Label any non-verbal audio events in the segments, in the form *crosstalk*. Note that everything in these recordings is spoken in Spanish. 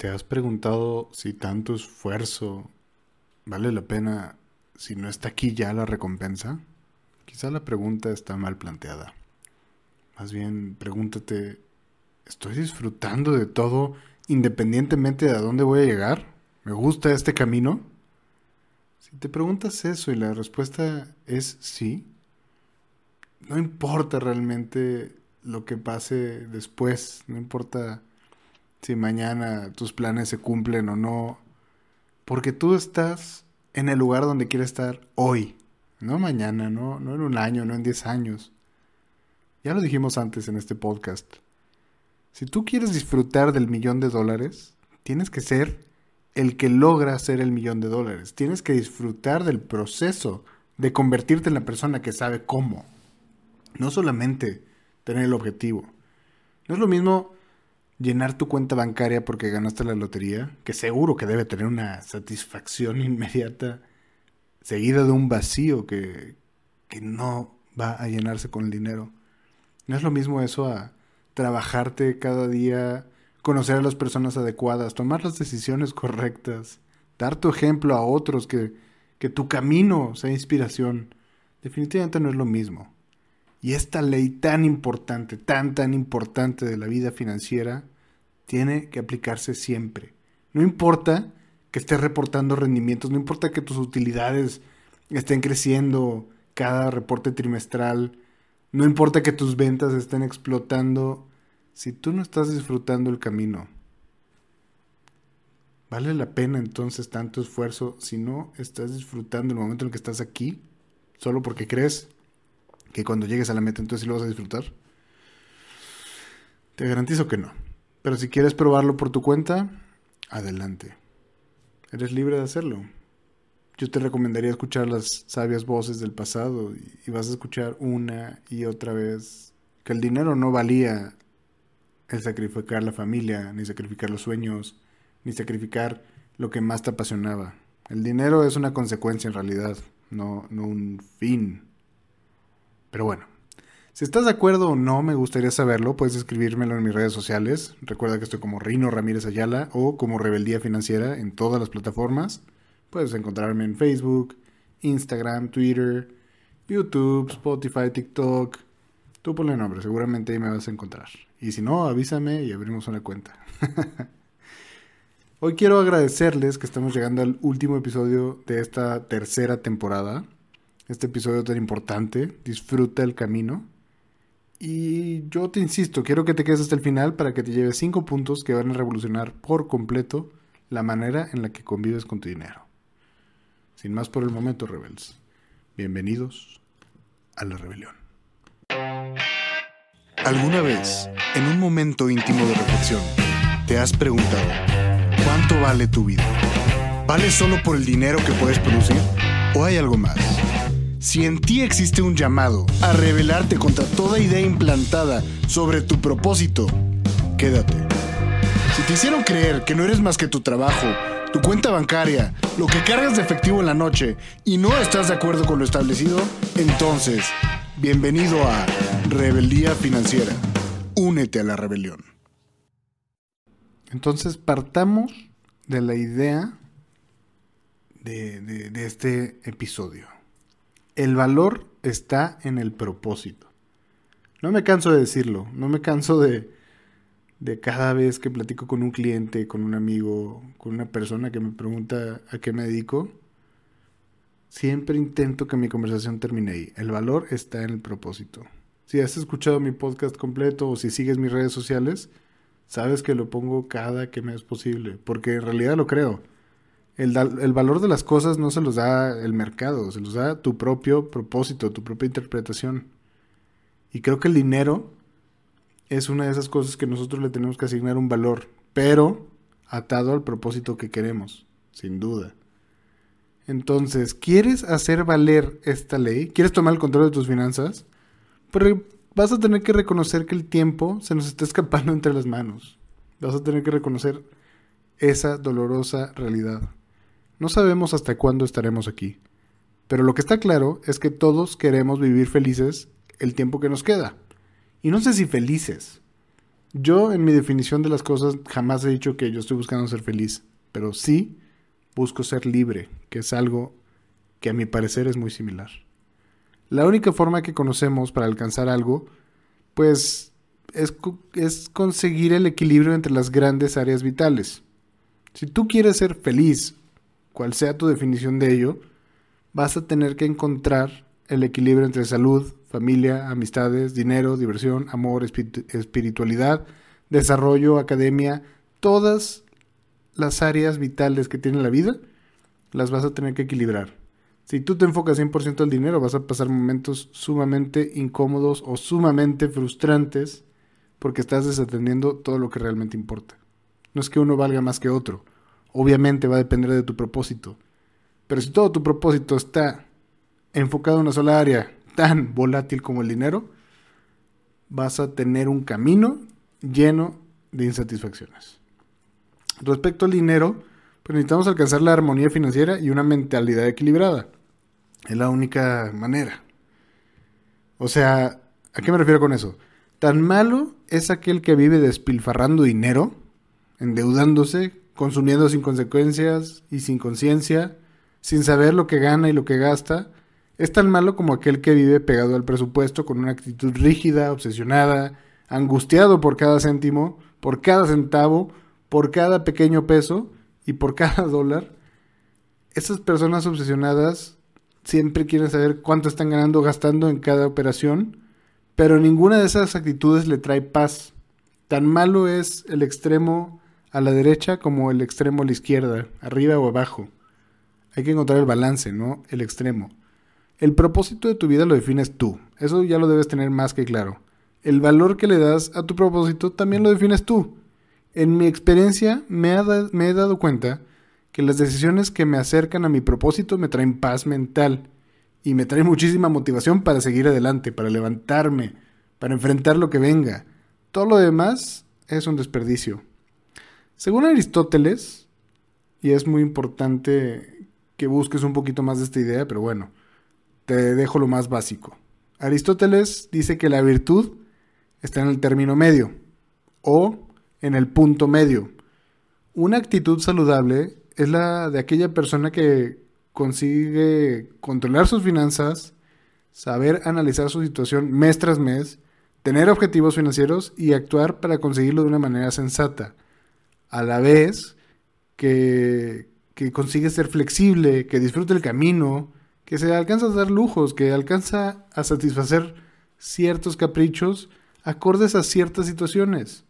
¿Te has preguntado si tanto esfuerzo vale la pena si no está aquí ya la recompensa? Quizá la pregunta está mal planteada. Más bien, pregúntate, ¿estoy disfrutando de todo independientemente de a dónde voy a llegar? ¿Me gusta este camino? Si te preguntas eso y la respuesta es sí, no importa realmente lo que pase después, no importa si mañana tus planes se cumplen o no, porque tú estás en el lugar donde quieres estar hoy, no mañana, no, no en un año, no en 10 años. Ya lo dijimos antes en este podcast. Si tú quieres disfrutar del millón de dólares, tienes que ser el que logra hacer el millón de dólares. Tienes que disfrutar del proceso de convertirte en la persona que sabe cómo. No solamente tener el objetivo. No es lo mismo llenar tu cuenta bancaria porque ganaste la lotería, que seguro que debe tener una satisfacción *laughs* inmediata, seguida de un vacío que, que no va a llenarse con el dinero. No es lo mismo eso a trabajarte cada día, conocer a las personas adecuadas, tomar las decisiones correctas, dar tu ejemplo a otros, que, que tu camino sea inspiración. Definitivamente no es lo mismo. Y esta ley tan importante, tan, tan importante de la vida financiera, tiene que aplicarse siempre. No importa que estés reportando rendimientos, no importa que tus utilidades estén creciendo cada reporte trimestral, no importa que tus ventas estén explotando, si tú no estás disfrutando el camino, ¿vale la pena entonces tanto esfuerzo si no estás disfrutando el momento en el que estás aquí, solo porque crees que cuando llegues a la meta entonces sí lo vas a disfrutar? Te garantizo que no. Pero si quieres probarlo por tu cuenta, adelante. Eres libre de hacerlo. Yo te recomendaría escuchar las sabias voces del pasado y vas a escuchar una y otra vez que el dinero no valía el sacrificar la familia, ni sacrificar los sueños, ni sacrificar lo que más te apasionaba. El dinero es una consecuencia en realidad, no, no un fin. Pero bueno, si estás de acuerdo o no, me gustaría saberlo. Puedes escribírmelo en mis redes sociales. Recuerda que estoy como Rino Ramírez Ayala o como Rebeldía Financiera en todas las plataformas. Puedes encontrarme en Facebook, Instagram, Twitter, YouTube, Spotify, TikTok. Tú ponle nombre, seguramente ahí me vas a encontrar. Y si no, avísame y abrimos una cuenta. *laughs* Hoy quiero agradecerles que estamos llegando al último episodio de esta tercera temporada este episodio tan importante. Disfruta el camino. Y yo te insisto, quiero que te quedes hasta el final para que te lleves 5 puntos que van a revolucionar por completo la manera en la que convives con tu dinero. Sin más por el momento, rebels. Bienvenidos a la rebelión. ¿Alguna vez, en un momento íntimo de reflexión, te has preguntado, ¿cuánto vale tu vida? ¿Vale solo por el dinero que puedes producir? ¿O hay algo más? Si en ti existe un llamado a rebelarte contra toda idea implantada sobre tu propósito, quédate. Si te hicieron creer que no eres más que tu trabajo, tu cuenta bancaria, lo que cargas de efectivo en la noche y no estás de acuerdo con lo establecido, entonces, bienvenido a Rebeldía Financiera. Únete a la rebelión. Entonces, partamos de la idea de, de este episodio el valor está en el propósito. No me canso de decirlo, no me canso de, de cada vez que platico con un cliente, con un amigo, con una persona que me pregunta a qué me dedico, siempre intento que mi conversación termine ahí. El valor está en el propósito. Si has escuchado mi podcast completo o si sigues mis redes sociales, sabes que lo pongo cada que me es posible, porque en realidad lo creo. El, valor de las cosas no se los da el mercado, se los da tu propio propósito, tu propia interpretación. Y creo que el dinero es una de esas cosas que nosotros le tenemos que asignar un valor, pero atado al propósito que queremos, sin duda. Entonces, ¿quieres hacer valer esta ley? ¿Quieres tomar el control de tus finanzas? Pero vas a tener que reconocer que el tiempo se nos está escapando *laughs* entre las manos. Vas a tener que reconocer esa dolorosa realidad. No sabemos hasta cuándo estaremos aquí, pero lo que está claro es que todos queremos vivir felices el tiempo que nos queda. Y no sé si felices. Yo en mi definición de las cosas jamás he dicho que yo estoy buscando ser feliz, pero sí busco ser libre, que es algo que a mi parecer es muy similar. La única forma que conocemos para alcanzar algo, pues es, es conseguir el equilibrio entre las grandes áreas vitales. Si tú quieres ser feliz, cual sea tu definición de ello, vas a tener que encontrar el equilibrio entre salud, familia, amistades, dinero, diversión, amor, espiritualidad, desarrollo, academia, todas las áreas vitales que tiene la vida, las vas a tener que equilibrar. Si tú te enfocas 100% al dinero, vas a pasar momentos sumamente incómodos o sumamente frustrantes porque estás desatendiendo todo lo que realmente importa. No es que uno valga más que otro. Obviamente va a depender de tu propósito. Pero si todo tu propósito está enfocado en una sola área tan volátil como el dinero, vas a tener un camino lleno de insatisfacciones. Respecto al dinero, pues necesitamos alcanzar la armonía financiera y una mentalidad equilibrada. Es la única manera. O sea, ¿a qué me refiero con eso? Tan malo es aquel que vive despilfarrando dinero, endeudándose, consumiendo sin consecuencias y sin conciencia, sin saber lo que gana y lo que gasta, es tan malo como aquel que vive pegado al presupuesto con una actitud rígida, obsesionada, angustiado por cada céntimo, por cada centavo, por cada pequeño peso y por cada *laughs* dólar. Esas personas obsesionadas siempre quieren saber cuánto están ganando gastando en cada operación, pero ninguna de esas actitudes le trae paz. Tan malo es el extremo a la derecha como el extremo a la izquierda, arriba o abajo. Hay que encontrar el balance, ¿no? El extremo. El propósito de tu vida lo defines tú. Eso ya lo debes tener más que claro. El valor que le das a tu propósito también lo defines tú. En mi experiencia me, he dado cuenta que las decisiones que me acercan a mi propósito me traen paz mental y me traen muchísima motivación para seguir adelante, para levantarme, para enfrentar lo que venga. Todo lo demás es un desperdicio. Según Aristóteles, y es muy importante que busques un poquito más de esta idea, pero bueno, te dejo lo más básico. Aristóteles dice que la virtud está en el término medio o en el punto medio. Una actitud saludable es la de aquella persona que consigue controlar sus finanzas, saber analizar su situación mes tras mes, tener objetivos financieros y actuar para conseguirlo de una manera sensata. A la vez que, que consigue ser flexible, que disfrute el camino, que se alcanza a dar lujos, que alcanza a satisfacer ciertos caprichos acordes a ciertas situaciones.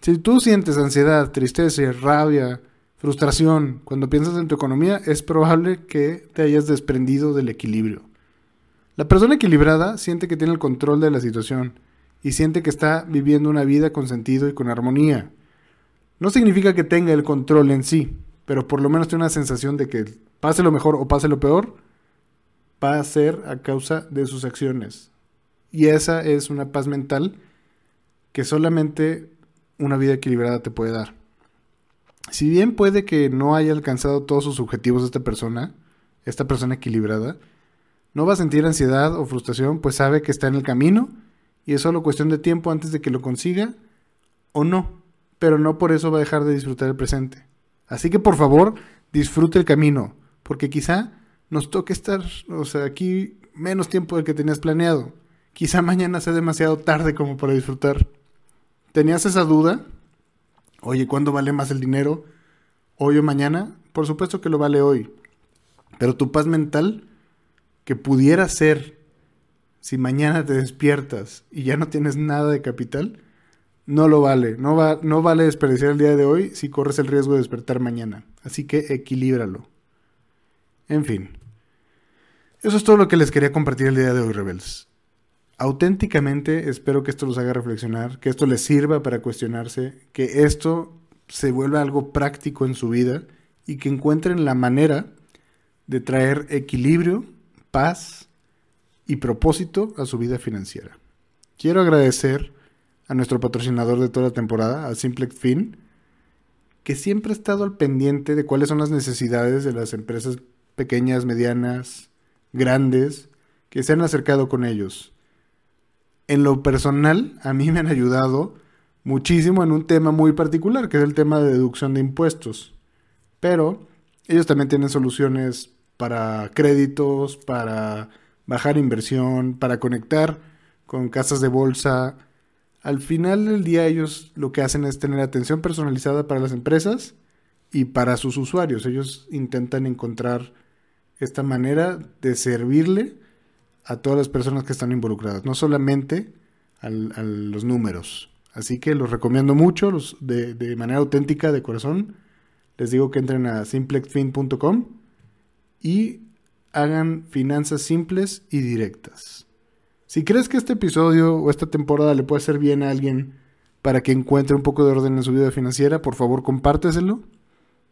Si tú sientes ansiedad, tristeza, rabia, frustración cuando piensas en tu economía, es probable que te hayas desprendido del equilibrio. La persona equilibrada siente que tiene el control de la situación y siente que está viviendo una vida con sentido y con armonía. No significa que tenga el control en sí, pero por lo menos tiene una sensación de que pase lo mejor o pase lo peor, va a ser a causa de sus acciones. Y esa es una paz mental que solamente una vida equilibrada te puede dar. Si bien puede que no haya alcanzado todos sus objetivos esta persona, esta persona equilibrada, no va a sentir ansiedad o frustración, pues sabe que está en el camino y es solo cuestión de tiempo antes de que lo consiga o no, pero no por eso va a dejar de disfrutar el presente. Así que por favor, disfrute el camino, porque quizá nos toca estar, o sea, aquí menos tiempo del que tenías planeado. Quizá mañana sea demasiado tarde como para disfrutar. ¿Tenías esa duda? Oye, ¿cuándo vale más el dinero? ¿Hoy o mañana? Por supuesto que lo vale hoy. Pero tu paz mental, que pudiera ser si mañana te despiertas y ya no tienes nada de capital, no lo vale. No, va, no vale desperdiciar el día de hoy si corres el riesgo de despertar mañana. Así que equilíbralo. En fin. Eso es todo lo que les quería compartir el día de hoy, Rebels. Auténticamente espero que esto los haga reflexionar, que esto les sirva para cuestionarse, que esto se vuelva algo práctico en su vida y que encuentren la manera de traer equilibrio, paz y propósito a su vida financiera. Quiero agradecer a nuestro patrocinador de toda la temporada, a Simplex Fin, que siempre ha estado al pendiente de cuáles son las necesidades de las empresas pequeñas, medianas, grandes, que se han acercado con ellos. En lo personal, a mí me han ayudado muchísimo en un tema muy particular, que es el tema de deducción de impuestos. Pero ellos también tienen soluciones para créditos, para bajar inversión, para conectar con casas de bolsa. Al final del día ellos lo que hacen es tener atención personalizada para las empresas y para sus usuarios. Ellos intentan encontrar esta manera de servirle a todas las personas que están involucradas, no solamente a los números. Así que los recomiendo mucho, los de, de, manera auténtica, de corazón. Les digo que entren a simplexfin.com y hagan finanzas simples y directas. Si crees que este episodio o esta temporada le puede hacer bien a alguien para que encuentre un poco de orden en su vida financiera, por favor compárteselo.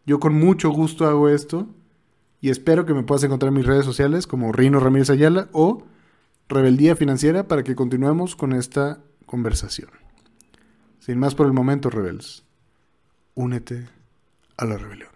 Yo con mucho gusto hago esto y espero que me puedas encontrar en mis redes sociales como Rino Ramírez Ayala o Rebeldía Financiera para que continuemos con esta conversación. Sin más por el momento, rebels, únete a la rebelión.